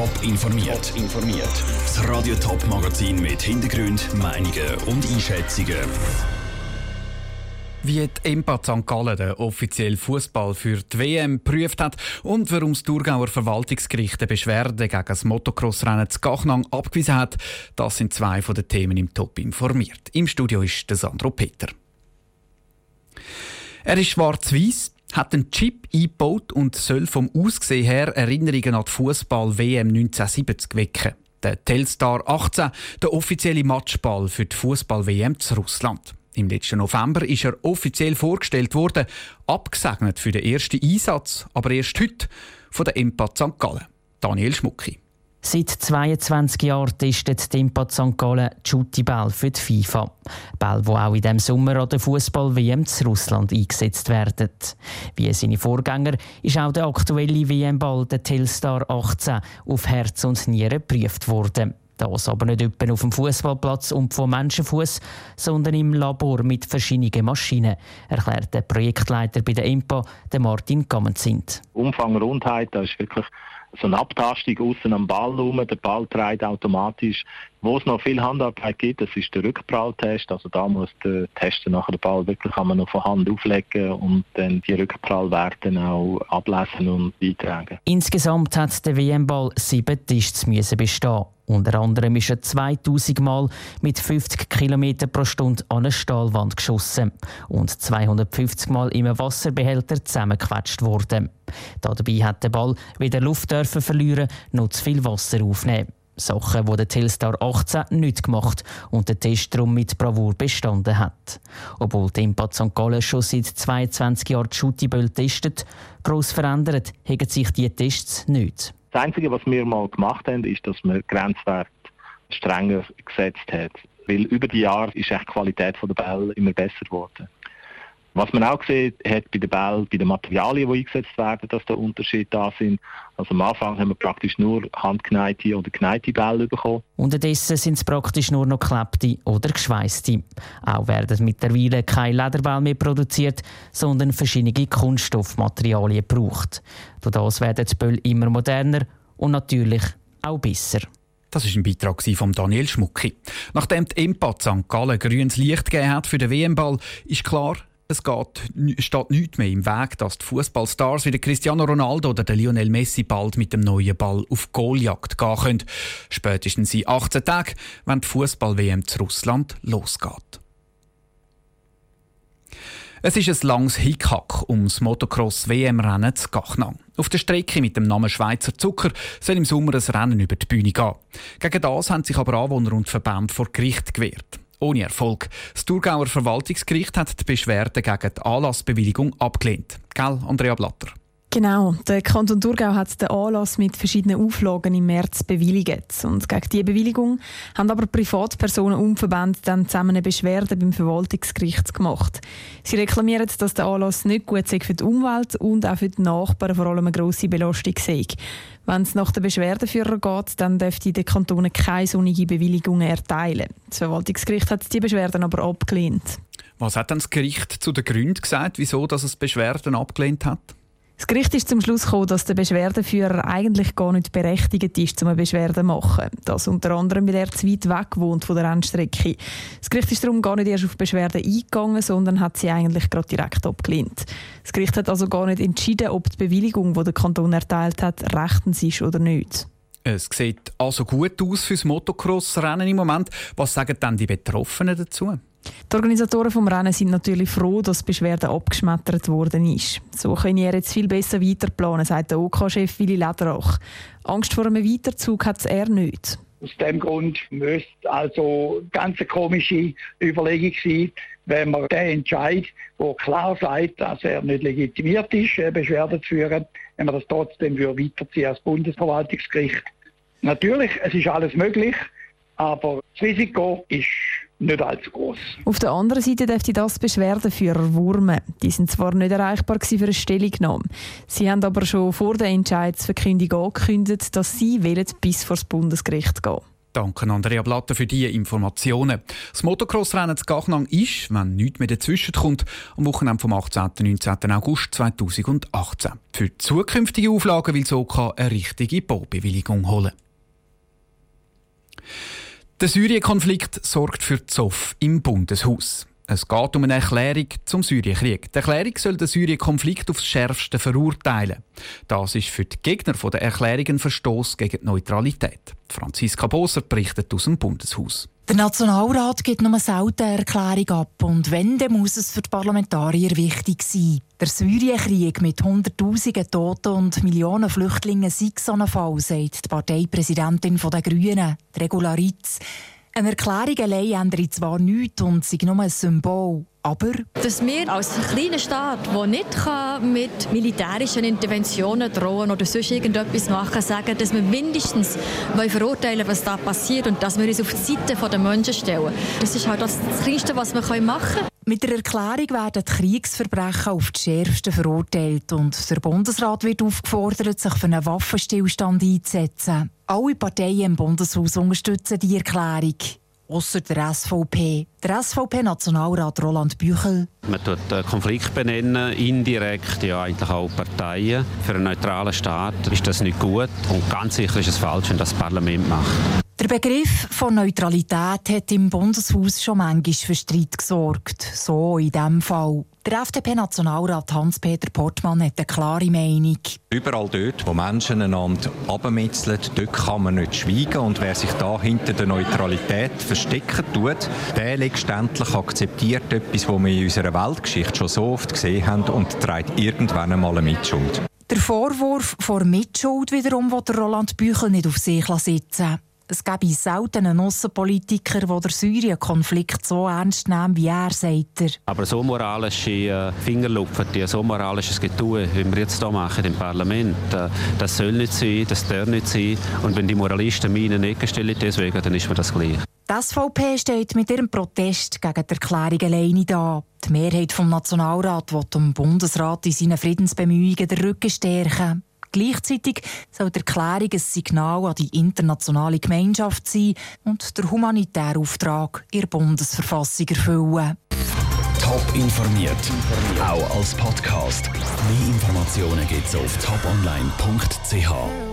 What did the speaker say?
Top informiert. informiert. Das Radio Top Magazin mit Hintergrund, Meinungen und Einschätzungen. Wie die EMPA St. Gallen den offiziellen Fußball für die WM geprüft hat und warum das Thurgauer Verwaltungsgericht eine Beschwerde gegen das Motocross-Rennen zu Gachnang abgewiesen hat, das sind zwei von den Themen im Top informiert. Im Studio ist der Sandro Peter. Er ist schwarz-weiß, hat einen Chip eingebaut und soll vom Aussehen her Erinnerungen an die Fußball-WM 1970 wecken. Der Telstar 18, der offizielle Matchball für die Fußball-WM zu Russland. Im letzten November ist er offiziell vorgestellt worden, abgesegnet für den ersten Einsatz, aber erst heute von der Empat St. Gallen. Daniel Schmucki. Seit 22 Jahren testet die Impat St. Gallen die Ball für die FIFA. Ball, die auch in diesem Sommer an der Fußball-WM zu Russland eingesetzt werden. Wie seine Vorgänger ist auch der aktuelle WM-Ball, der Telstar 18, auf Herz und Nieren geprüft worden. Das aber nicht etwa auf dem Fußballplatz und vom Menschenfuß, sondern im Labor mit verschiedenen Maschinen, erklärt der Projektleiter bei der IMPA, Martin Gammenzind. Umfang Rundheit, das ist wirklich so eine Abtastung außen am Ball herum, der Ball dreht automatisch. Wo es noch viel Handarbeit gibt, das ist der Rückpralltest. Also da muss der Tester nachher den Ball wirklich kann man noch von Hand auflegen und dann die Rückprallwerte auch ablesen und beitragen. Insgesamt hat der WM-Ball sieben Tests bestehen. Unter anderem ist er 2000 Mal mit 50 km pro Stunde an eine Stahlwand geschossen und 250 Mal im Wasserbehälter zusammengequetscht worden. Dabei hat der Ball wieder Luft dürfen verlieren, noch zu viel Wasser aufnehmen. Sachen, die der Telstar 18 nicht gemacht und der Test darum mit Bravour bestanden hat. Obwohl die Impact St. Gallen schon seit 22 Jahren die Schuttiböll testet, gross verändert haben sich diese Tests nicht. Das Einzige, was wir mal gemacht haben, ist, dass man Grenzwert strenger gesetzt hat. Weil über die Jahre ist die Qualität der Bälle immer besser geworden. Was man auch gesehen hat bei den Bällen, bei den Materialien, die eingesetzt werden, dass da Unterschiede da sind. Also am Anfang haben wir praktisch nur handgeneite oder geneite Bälle bekommen. Unterdessen sind es praktisch nur noch geklebte oder geschweißte. Auch werden mittlerweile keine Lederbälle mehr produziert, sondern verschiedene Kunststoffmaterialien gebraucht. Durch das werden die Bälle immer moderner und natürlich auch besser. Das ist ein Beitrag von Daniel Schmucki. Nachdem die Impact St. Gallen grünes Licht gegeben hat für den WM-Ball, ist klar, es geht, steht nichts mehr im Weg, dass die Fußballstars wie der Cristiano Ronaldo oder der Lionel Messi bald mit dem neuen Ball auf Goaljagd gehen können. Spätestens in 18 Tagen, wenn die Fußball-WM zu Russland losgeht. Es ist ein langes Hickhack ums Motocross-WM-Rennen zu Gachnang. Auf der Strecke mit dem Namen Schweizer Zucker soll im Sommer ein Rennen über die Bühne gehen. Gegen das haben sich aber Anwohner und Verbände vor Gericht gewehrt ohne Erfolg. Das Thurgauer Verwaltungsgericht hat die Beschwerde gegen die Anlassbewilligung abgelehnt. Gell, Andrea Blatter? Genau, der Kanton Thurgau hat den Anlass mit verschiedenen Auflagen im März bewilligt. Und gegen diese Bewilligung haben aber Privatpersonen und Verbände dann zusammen eine Beschwerde beim Verwaltungsgericht gemacht. Sie reklamieren, dass der Anlass nicht gut sei für die Umwelt und auch für die Nachbarn vor allem eine grosse Belastung sei. Wenn es nach den Beschwerdeführer geht, dann dürfte der Kanton keine sonnige Bewilligung erteilen. Das Verwaltungsgericht hat die Beschwerden aber abgelehnt. Was hat dann das Gericht zu den Gründen gesagt, wieso dass es Beschwerden abgelehnt hat? Das Gericht ist zum Schluss gekommen, dass der Beschwerdeführer eigentlich gar nicht berechtigt ist, um eine Beschwerde zu machen. Das unter anderem, weil er zu weit weg wohnt von der Rennstrecke. Das Gericht ist darum gar nicht erst auf Beschwerden eingegangen, sondern hat sie eigentlich gerade direkt abgelehnt. Das Gericht hat also gar nicht entschieden, ob die Bewilligung, die der Kanton erteilt hat, rechtens ist oder nicht. Es sieht also gut aus für das Motocross-Rennen im Moment. Was sagen dann die Betroffenen dazu? Die Organisatoren vom Rennen sind natürlich froh, dass die Beschwerde abgeschmettert worden ist. So können ihr jetzt viel besser weiterplanen, sagt der OK-Chef Willi Lederach. Angst vor einem Weiterzug hat er nicht. Aus dem Grund müsste also ganz eine komische Überlegung sein, wenn man den Entscheid, der klar sagt, dass er nicht legitimiert ist, Beschwerde zu führen, wenn man das trotzdem weiterziehen als Bundesverwaltungsgericht. Natürlich, es ist alles möglich, aber das Risiko ist nicht allzu groß. Auf der anderen Seite dürfte das Beschwerdeführer wurmen. Die sind zwar nicht erreichbar für eine Stellungnahme. Sie haben aber schon vor der Entscheidsverkündung angekündigt, dass sie wollen bis vor das Bundesgericht gehen Danke Andrea Blatter für diese Informationen. Das Motocross-Rennen zu Gachnang ist, wenn nichts mehr dazwischen kommt, am Wochenende vom 18. und 19. August 2018. Für zukünftige Auflagen will Soka eine richtige Baubewilligung holen. Der Syrien-Konflikt sorgt für Zoff im Bundeshaus. Es geht um eine Erklärung zum Syrienkrieg. Die Erklärung soll den Syrien-Konflikt aufs Schärfste verurteilen. Das ist für die Gegner der Erklärung ein Verstoß gegen die Neutralität. Franziska Boser berichtet aus dem Bundeshaus. Der Nationalrat gibt nur selten eine Erklärung ab und wenn, dann muss es für die Parlamentarier wichtig sein. Der Syrienkrieg mit Hunderttausenden Toten und Millionen Flüchtlingen sei so ein Fall, sagt die Parteipräsidentin der Grünen, Regularitz. Eine Erklärung allein ändert zwar nichts und sei nur ein Symbol, aber... Dass wir als kleiner Staat, der nicht mit militärischen Interventionen drohen oder sonst irgendetwas machen sagen, dass wir mindestens verurteilen was da passiert und dass wir uns auf die Seite der Menschen stellen. Das ist halt das Kleinste, was wir machen können. Mit der Erklärung werden Kriegsverbrechen auf die schärfsten verurteilt und der Bundesrat wird aufgefordert, sich für einen Waffenstillstand einzusetzen. Alle Parteien im Bundeshaus unterstützen die Erklärung. Außer der SVP. Der SVP-Nationalrat Roland Büchel. Man tut den Konflikt benennen, indirekt ja eigentlich auch Parteien. Für einen neutralen Staat ist das nicht gut und ganz sicher ist es falsch, wenn das Parlament macht. Der Begriff von Neutralität hat im Bundeshaus schon manchmal für Streit gesorgt. So in diesem Fall. Der FDP-Nationalrat Hans-Peter Portmann hat eine klare Meinung. Überall dort, wo Menschen einander abmetzeln, dort kann man nicht schweigen. Und wer sich da hinter der Neutralität verstecken tut, der letztendlich akzeptiert etwas, was wir in unserer Weltgeschichte schon so oft gesehen haben und trägt irgendwann einmal eine Mitschuld. Der Vorwurf vor Mitschuld wiederum will Roland Büchel nicht auf sich sitzen es gäbe selten einen Aussenpolitiker, der den Syrien-Konflikt so ernst nimmt, wie er, sagt er. Aber so moralische äh, Fingerlupfen, so moralisches Getue, wie wir jetzt hier machen im Parlament, äh, das soll nicht sein, das darf nicht sein. Und wenn die Moralisten mich in eine Ecke stellen, deswegen, dann ist mir das gleich. Die SVP steht mit ihrem Protest gegen die Erklärung alleine da. Die Mehrheit vom Nationalrat will dem Bundesrat in seinen Friedensbemühungen den Rücken stärken. Gleichzeitig soll die Erklärung ein Signal an die internationale Gemeinschaft sein und der humanitäre Auftrag ihrer Bundesverfassung erfüllen. Top informiert, auch als Podcast. Mehr Informationen gibt es auf toponline.ch.